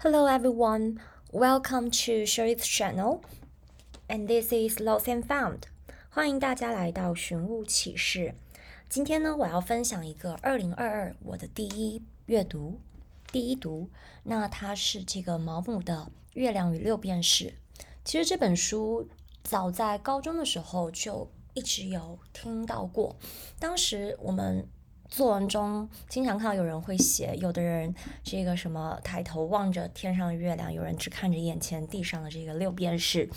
Hello everyone, welcome to Sharif channel, and this is Lost and Found. 欢迎大家来到寻物启事。今天呢，我要分享一个二零二二我的第一阅读，第一读。那它是这个毛姆的《月亮与六便士》。其实这本书早在高中的时候就一直有听到过，当时我们。作文中经常看到有人会写，有的人这个什么抬头望着天上的月亮，有人只看着眼前地上的这个六便士。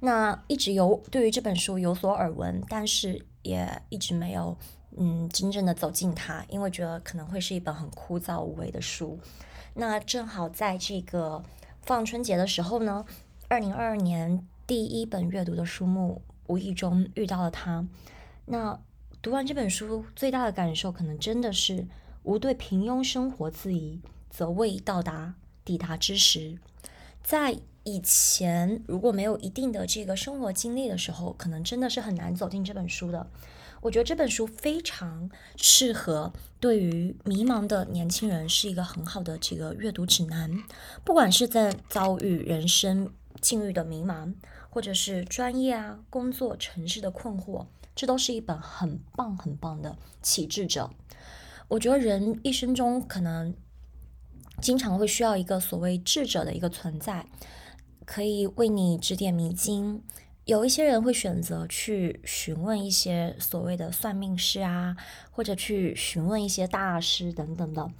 那一直有对于这本书有所耳闻，但是也一直没有嗯真正的走进它，因为觉得可能会是一本很枯燥无味的书。那正好在这个放春节的时候呢，二零二二年第一本阅读的书目，无意中遇到了它。那。读完这本书，最大的感受可能真的是“无对平庸生活自疑，则未到达抵达之时”。在以前，如果没有一定的这个生活经历的时候，可能真的是很难走进这本书的。我觉得这本书非常适合对于迷茫的年轻人，是一个很好的这个阅读指南。不管是在遭遇人生境遇的迷茫，或者是专业啊、工作、城市的困惑。这都是一本很棒很棒的启智者。我觉得人一生中可能经常会需要一个所谓智者的一个存在，可以为你指点迷津。有一些人会选择去询问一些所谓的算命师啊，或者去询问一些大师等等的。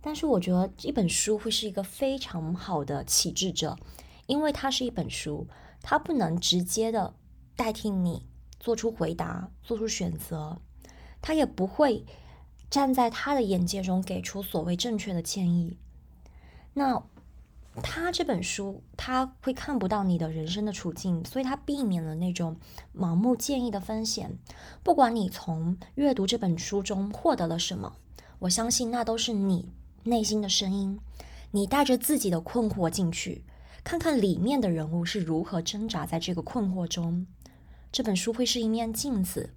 但是我觉得一本书会是一个非常好的启智者，因为它是一本书，它不能直接的代替你。做出回答，做出选择，他也不会站在他的眼界中给出所谓正确的建议。那他这本书他会看不到你的人生的处境，所以他避免了那种盲目建议的风险。不管你从阅读这本书中获得了什么，我相信那都是你内心的声音。你带着自己的困惑进去，看看里面的人物是如何挣扎在这个困惑中。这本书会是一面镜子，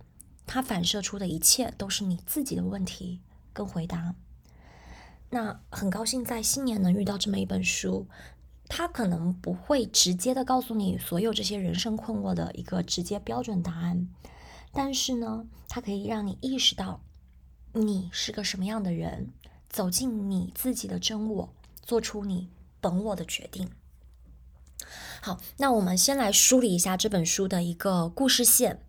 它反射出的一切都是你自己的问题跟回答。那很高兴在新年能遇到这么一本书，它可能不会直接的告诉你所有这些人生困惑的一个直接标准答案，但是呢，它可以让你意识到你是个什么样的人，走进你自己的真我，做出你本我的决定。好，那我们先来梳理一下这本书的一个故事线。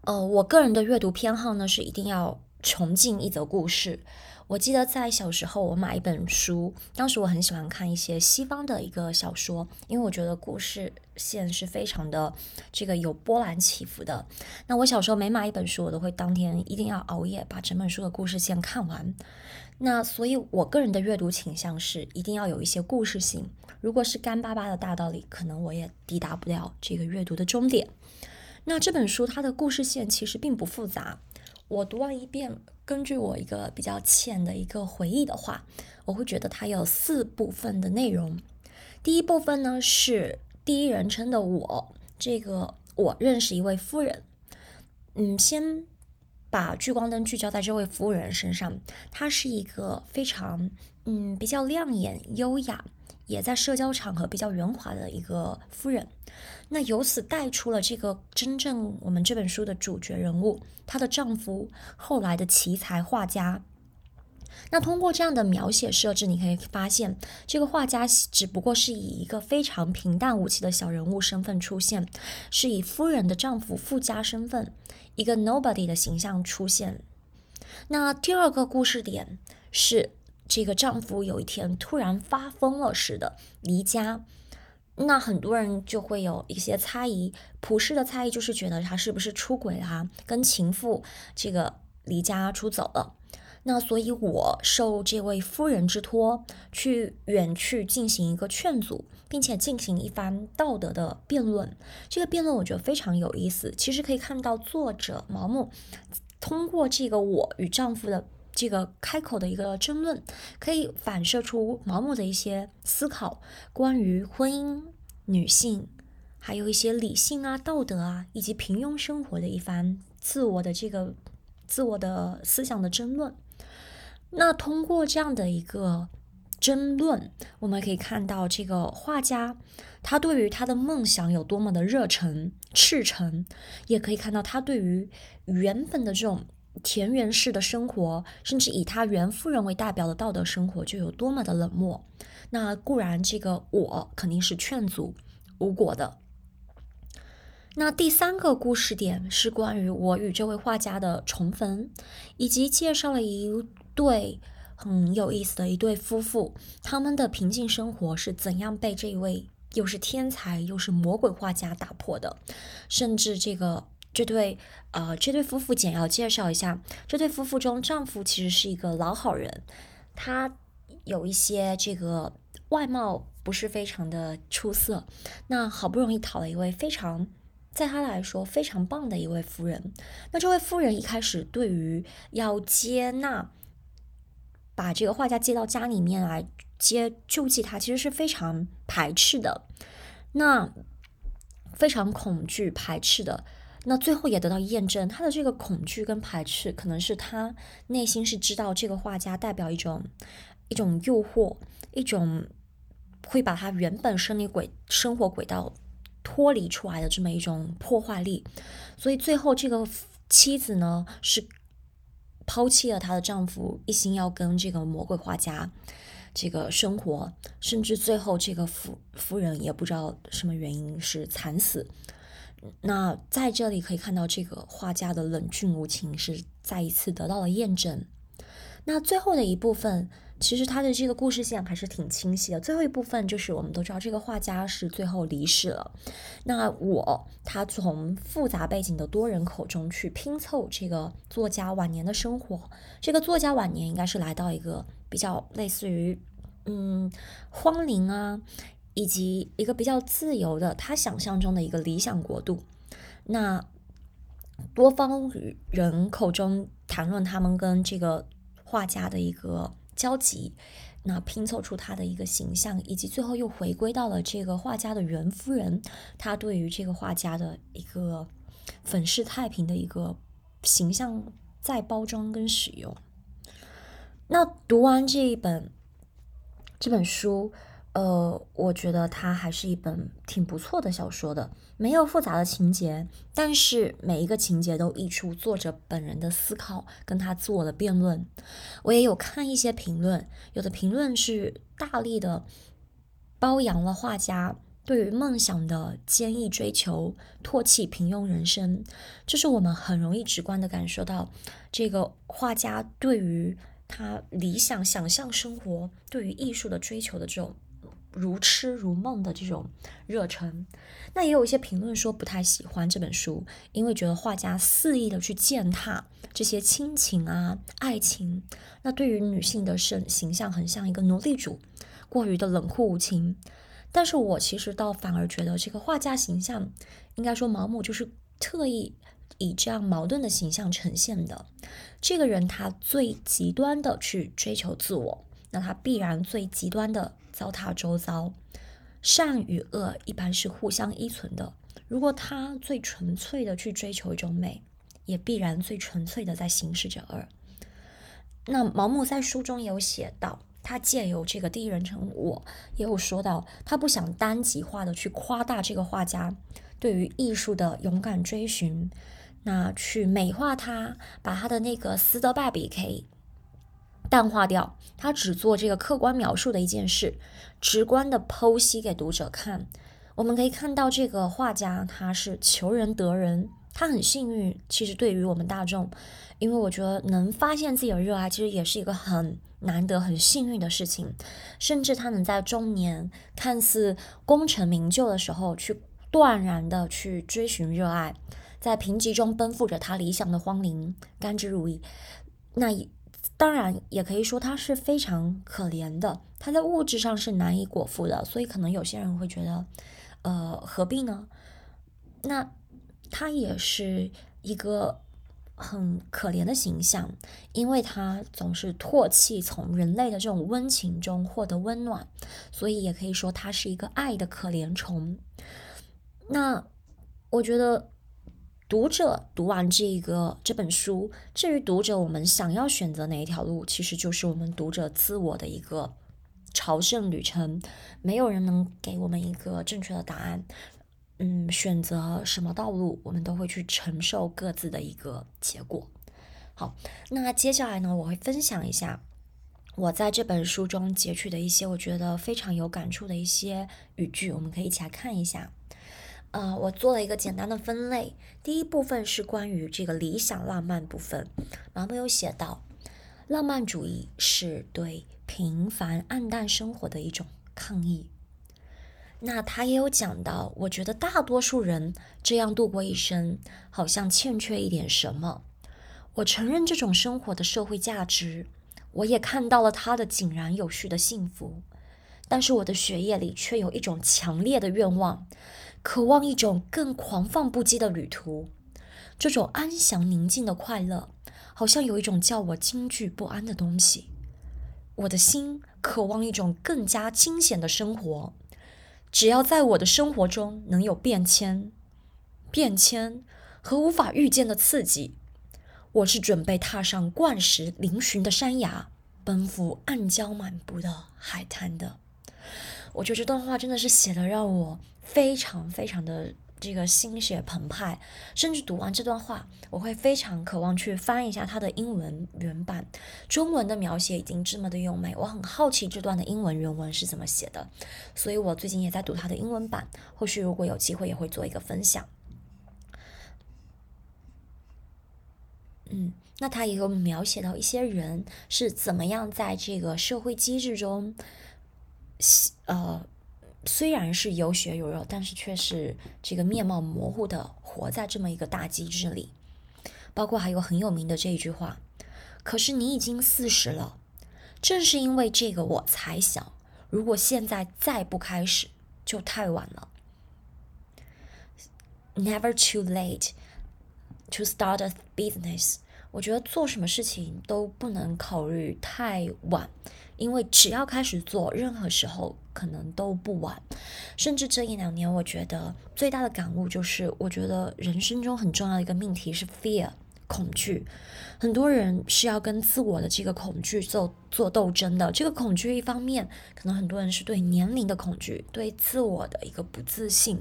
呃，我个人的阅读偏好呢是一定要穷尽一则故事。我记得在小时候，我买一本书，当时我很喜欢看一些西方的一个小说，因为我觉得故事线是非常的这个有波澜起伏的。那我小时候每买一本书，我都会当天一定要熬夜把整本书的故事线看完。那所以，我个人的阅读倾向是一定要有一些故事性。如果是干巴巴的大道理，可能我也抵达不了这个阅读的终点。那这本书它的故事线其实并不复杂。我读完一遍，根据我一个比较浅的一个回忆的话，我会觉得它有四部分的内容。第一部分呢是第一人称的我，这个我认识一位夫人。嗯，先。把聚光灯聚焦在这位夫人身上，她是一个非常嗯比较亮眼、优雅，也在社交场合比较圆滑的一个夫人。那由此带出了这个真正我们这本书的主角人物，她的丈夫后来的奇才画家。那通过这样的描写设置，你可以发现，这个画家只不过是以一个非常平淡无奇的小人物身份出现，是以夫人的丈夫富家身份，一个 nobody 的形象出现。那第二个故事点是，这个丈夫有一天突然发疯了似的离家，那很多人就会有一些猜疑，普世的猜疑就是觉得他是不是出轨啦，跟情妇这个离家出走了。那所以，我受这位夫人之托，去远去进行一个劝阻，并且进行一番道德的辩论。这个辩论我觉得非常有意思。其实可以看到，作者毛姆通过这个我与丈夫的这个开口的一个争论，可以反射出毛姆的一些思考，关于婚姻、女性，还有一些理性啊、道德啊，以及平庸生活的一番自我的这个自我的思想的争论。那通过这样的一个争论，我们可以看到这个画家他对于他的梦想有多么的热忱、赤诚，也可以看到他对于原本的这种田园式的生活，甚至以他原夫人为代表的道德生活，就有多么的冷漠。那固然，这个我肯定是劝阻无果的。那第三个故事点是关于我与这位画家的重逢，以及介绍了一对很有意思的一对夫妇，他们的平静生活是怎样被这一位又是天才又是魔鬼画家打破的。甚至这个这对呃这对夫妇简要介绍一下，这对夫妇中丈夫其实是一个老好人，他有一些这个外貌不是非常的出色，那好不容易讨了一位非常。在他来说非常棒的一位夫人，那这位夫人一开始对于要接纳，把这个画家接到家里面来接救济他，其实是非常排斥的，那非常恐惧排斥的，那最后也得到验证，他的这个恐惧跟排斥，可能是他内心是知道这个画家代表一种一种诱惑，一种会把他原本生理轨生活轨道。脱离出来的这么一种破坏力，所以最后这个妻子呢是抛弃了她的丈夫，一心要跟这个魔鬼画家这个生活，甚至最后这个夫夫人也不知道什么原因是惨死。那在这里可以看到，这个画家的冷峻无情是再一次得到了验证。那最后的一部分。其实他的这个故事线还是挺清晰的。最后一部分就是我们都知道，这个画家是最后离世了。那我他从复杂背景的多人口中去拼凑这个作家晚年的生活。这个作家晚年应该是来到一个比较类似于嗯荒林啊，以及一个比较自由的他想象中的一个理想国度。那多方人口中谈论他们跟这个画家的一个。交集，那拼凑出他的一个形象，以及最后又回归到了这个画家的原夫人，他对于这个画家的一个粉饰太平的一个形象再包装跟使用。那读完这一本这本书。呃，我觉得它还是一本挺不错的小说的，没有复杂的情节，但是每一个情节都溢出作者本人的思考，跟他自我的辩论。我也有看一些评论，有的评论是大力的褒扬了画家对于梦想的坚毅追求，唾弃平庸人生。这是我们很容易直观的感受到，这个画家对于他理想、想象生活，对于艺术的追求的这种。如痴如梦的这种热忱，那也有一些评论说不太喜欢这本书，因为觉得画家肆意的去践踏这些亲情啊、爱情，那对于女性的身形象很像一个奴隶主，过于的冷酷无情。但是我其实倒反而觉得这个画家形象，应该说毛姆就是特意以这样矛盾的形象呈现的。这个人他最极端的去追求自我，那他必然最极端的。糟蹋周遭，善与恶一般是互相依存的。如果他最纯粹的去追求一种美，也必然最纯粹的在行使着恶。那毛姆在书中有写到，他借由这个第一人称我，也有说到，他不想单极化的去夸大这个画家对于艺术的勇敢追寻，那去美化他，把他的那个斯德拜比可以。淡化掉，他只做这个客观描述的一件事，直观的剖析给读者看。我们可以看到，这个画家他是求人得人，他很幸运。其实对于我们大众，因为我觉得能发现自己的热爱，其实也是一个很难得、很幸运的事情。甚至他能在中年看似功成名就的时候，去断然的去追寻热爱，在贫瘠中奔赴着他理想的荒林，甘之如饴。那。当然，也可以说他是非常可怜的，他在物质上是难以果腹的，所以可能有些人会觉得，呃，何必呢？那他也是一个很可怜的形象，因为他总是唾弃从人类的这种温情中获得温暖，所以也可以说他是一个爱的可怜虫。那我觉得。读者读完这个这本书，至于读者我们想要选择哪一条路，其实就是我们读者自我的一个朝圣旅程，没有人能给我们一个正确的答案。嗯，选择什么道路，我们都会去承受各自的一个结果。好，那接下来呢，我会分享一下我在这本书中截取的一些我觉得非常有感触的一些语句，我们可以一起来看一下。呃，我做了一个简单的分类，第一部分是关于这个理想浪漫部分，然后有写到，浪漫主义是对平凡暗淡生活的一种抗议。那他也有讲到，我觉得大多数人这样度过一生，好像欠缺一点什么。我承认这种生活的社会价值，我也看到了他的井然有序的幸福，但是我的血液里却有一种强烈的愿望，渴望一种更狂放不羁的旅途。这种安详宁静的快乐，好像有一种叫我惊惧不安的东西。我的心渴望一种更加惊险的生活。只要在我的生活中能有变迁、变迁和无法预见的刺激，我是准备踏上灌石嶙峋的山崖，奔赴暗礁满布的海滩的。我觉得这段话真的是写的让我非常非常的。这个心血澎湃，甚至读完这段话，我会非常渴望去翻一下它的英文原版。中文的描写已经这么的优美，我很好奇这段的英文原文是怎么写的，所以我最近也在读它的英文版。后续如果有机会，也会做一个分享。嗯，那他也有描写到一些人是怎么样在这个社会机制中，呃。虽然是有血有肉，但是却是这个面貌模糊的活在这么一个大机制里。包括还有很有名的这一句话：“可是你已经四十了。”正是因为这个，我才想，如果现在再不开始，就太晚了。Never too late to start a business。我觉得做什么事情都不能考虑太晚。因为只要开始做，任何时候可能都不晚。甚至这一两年，我觉得最大的感悟就是，我觉得人生中很重要的一个命题是 fear。恐惧，很多人是要跟自我的这个恐惧做做斗争的。这个恐惧一方面，可能很多人是对年龄的恐惧，对自我的一个不自信。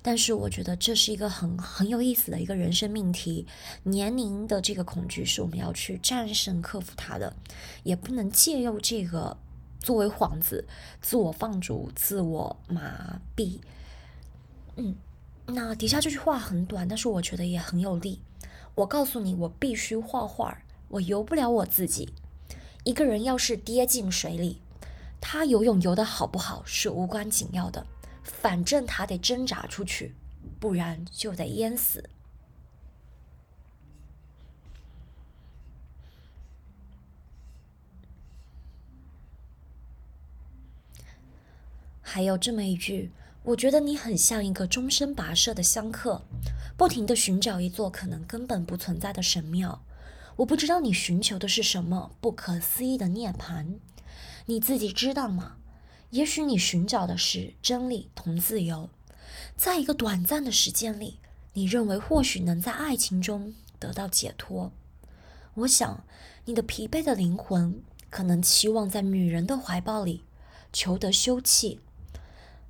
但是我觉得这是一个很很有意思的一个人生命题。年龄的这个恐惧是我们要去战胜、克服它的，也不能借用这个作为幌子，自我放逐、自我麻痹。嗯，那底下这句话很短，但是我觉得也很有力。我告诉你，我必须画画，我游不了我自己。一个人要是跌进水里，他游泳游得好不好是无关紧要的，反正他得挣扎出去，不然就得淹死。还有这么一句，我觉得你很像一个终身跋涉的香客。不停地寻找一座可能根本不存在的神庙，我不知道你寻求的是什么不可思议的涅槃，你自己知道吗？也许你寻找的是真理同自由，在一个短暂的时间里，你认为或许能在爱情中得到解脱。我想，你的疲惫的灵魂可能期望在女人的怀抱里求得休憩。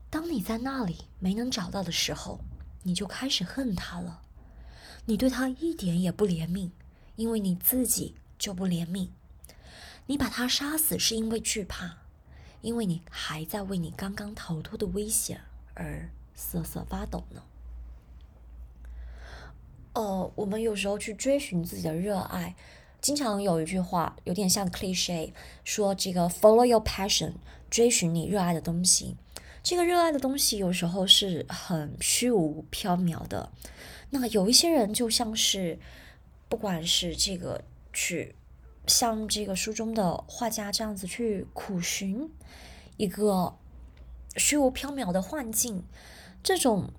当你在那里没能找到的时候。你就开始恨他了，你对他一点也不怜悯，因为你自己就不怜悯。你把他杀死是因为惧怕，因为你还在为你刚刚逃脱的危险而瑟瑟发抖呢。哦，我们有时候去追寻自己的热爱，经常有一句话有点像 cliche，说这个 follow your passion，追寻你热爱的东西。这个热爱的东西有时候是很虚无缥缈的，那有一些人就像是，不管是这个去像这个书中的画家这样子去苦寻一个虚无缥缈的幻境，这种。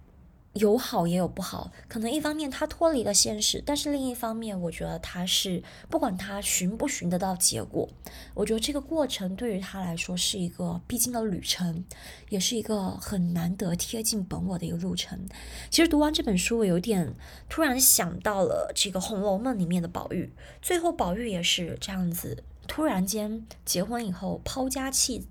有好也有不好，可能一方面他脱离了现实，但是另一方面，我觉得他是不管他寻不寻得到结果，我觉得这个过程对于他来说是一个必经的旅程，也是一个很难得贴近本我的一个路程。其实读完这本书，我有点突然想到了这个《红楼梦》里面的宝玉，最后宝玉也是这样子，突然间结婚以后抛家弃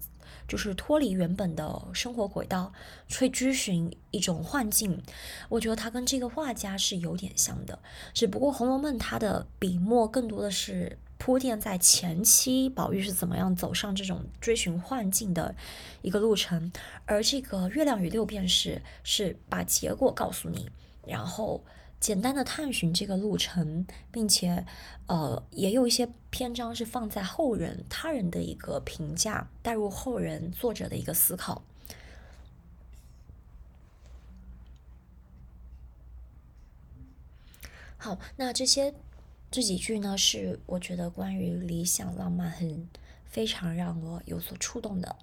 就是脱离原本的生活轨道，去追寻一种幻境。我觉得他跟这个画家是有点像的，只不过《红楼梦》它的笔墨更多的是铺垫在前期，宝玉是怎么样走上这种追寻幻境的一个路程，而这个《月亮与六便士》是把结果告诉你，然后。简单的探寻这个路程，并且，呃，也有一些篇章是放在后人、他人的一个评价，带入后人作者的一个思考。好，那这些这几句呢，是我觉得关于理想浪漫很非常让我有所触动的。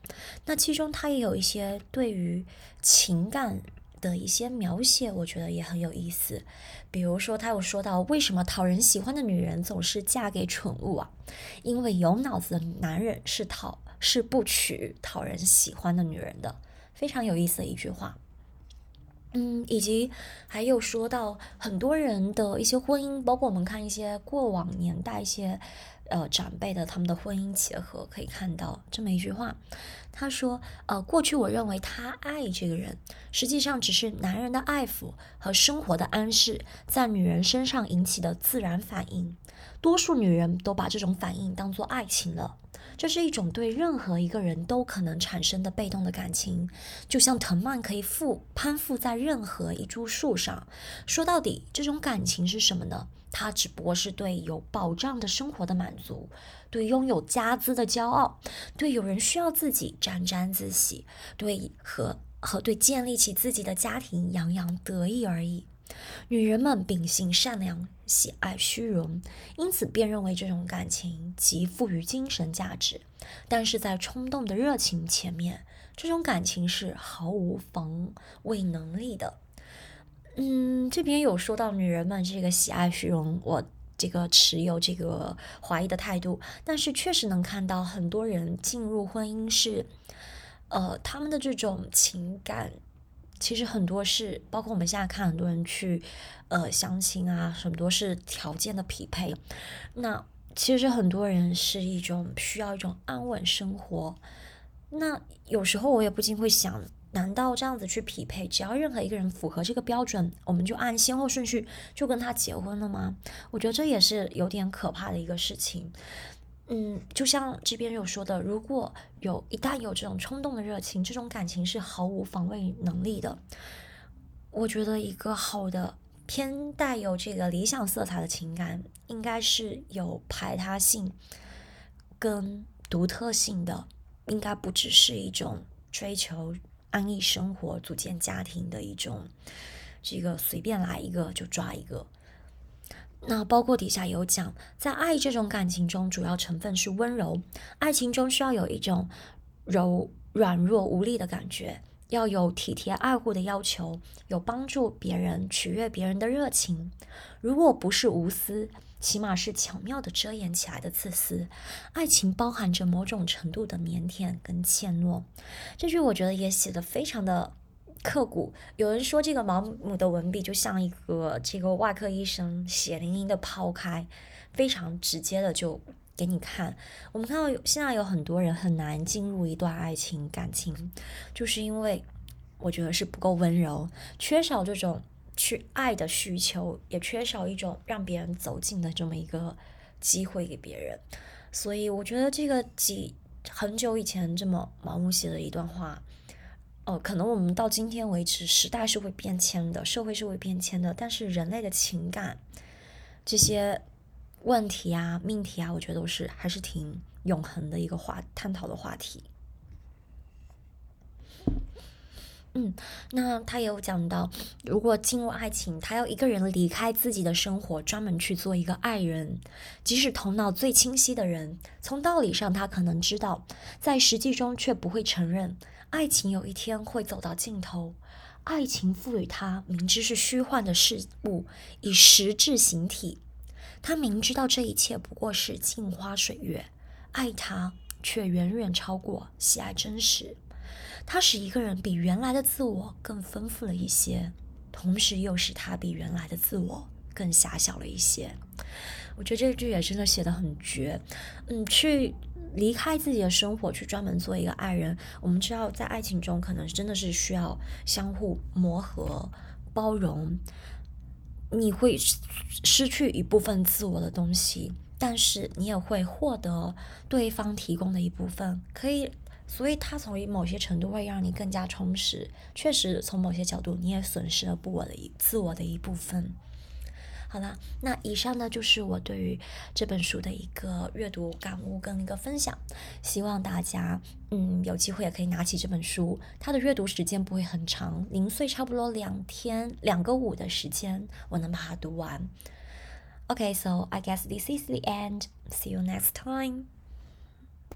那其中它也有一些对于情感。的一些描写，我觉得也很有意思。比如说，他有说到，为什么讨人喜欢的女人总是嫁给蠢物啊？因为有脑子的男人是讨是不娶讨人喜欢的女人的。非常有意思的一句话。嗯，以及还有说到很多人的一些婚姻，包括我们看一些过往年代一些。呃，长辈的他们的婚姻结合可以看到这么一句话，他说：“呃，过去我认为他爱这个人，实际上只是男人的爱抚和生活的安适在女人身上引起的自然反应。多数女人都把这种反应当做爱情了，这是一种对任何一个人都可能产生的被动的感情，就像藤蔓可以附攀附在任何一株树上。说到底，这种感情是什么呢？”他只不过是对有保障的生活的满足，对拥有家资的骄傲，对有人需要自己沾沾自喜，对和和对建立起自己的家庭洋洋得意而已。女人们秉性善良，喜爱虚荣，因此便认为这种感情极富于精神价值。但是在冲动的热情前面，这种感情是毫无防卫能力的。嗯，这边有说到女人们这个喜爱虚荣，我这个持有这个怀疑的态度。但是确实能看到很多人进入婚姻是，呃，他们的这种情感，其实很多是包括我们现在看很多人去，呃，相亲啊，很多是条件的匹配。那其实很多人是一种需要一种安稳生活。那有时候我也不禁会想。难道这样子去匹配，只要任何一个人符合这个标准，我们就按先后顺序就跟他结婚了吗？我觉得这也是有点可怕的一个事情。嗯，就像这边有说的，如果有一旦有这种冲动的热情，这种感情是毫无防卫能力的。我觉得一个好的偏带有这个理想色彩的情感，应该是有排他性跟独特性的，应该不只是一种追求。安逸生活、组建家庭的一种，这个随便来一个就抓一个。那包括底下有讲，在爱这种感情中，主要成分是温柔。爱情中需要有一种柔软弱无力的感觉，要有体贴爱护的要求，有帮助别人、取悦别人的热情。如果不是无私。起码是巧妙的遮掩起来的自私，爱情包含着某种程度的腼腆跟怯懦。这句我觉得也写的非常的刻骨。有人说这个毛姆的文笔就像一个这个外科医生血淋淋的抛开，非常直接的就给你看。我们看到有现在有很多人很难进入一段爱情感情，就是因为我觉得是不够温柔，缺少这种。去爱的需求，也缺少一种让别人走近的这么一个机会给别人，所以我觉得这个几很久以前这么盲目写的一段话，哦，可能我们到今天为止，时代是会变迁的，社会是会变迁的，但是人类的情感这些问题啊、命题啊，我觉得都是还是挺永恒的一个话探讨的话题。嗯，那他也有讲到，如果进入爱情，他要一个人离开自己的生活，专门去做一个爱人。即使头脑最清晰的人，从道理上他可能知道，在实际中却不会承认，爱情有一天会走到尽头。爱情赋予他明知是虚幻的事物以实质形体，他明知道这一切不过是镜花水月，爱他却远远超过喜爱真实。它使一个人比原来的自我更丰富了一些，同时又使他比原来的自我更狭小了一些。我觉得这句也真的写的很绝。嗯，去离开自己的生活去专门做一个爱人。我们知道，在爱情中可能真的是需要相互磨合、包容。你会失去一部分自我的东西，但是你也会获得对方提供的一部分，可以。所以，它从某些程度会让你更加充实。确实，从某些角度，你也损失了不我的一自我的一部分。好啦，那以上呢就是我对于这本书的一个阅读感悟跟一个分享。希望大家，嗯，有机会也可以拿起这本书。它的阅读时间不会很长，零碎差不多两天两个五的时间，我能把它读完。Okay, so I guess this is the end. See you next time.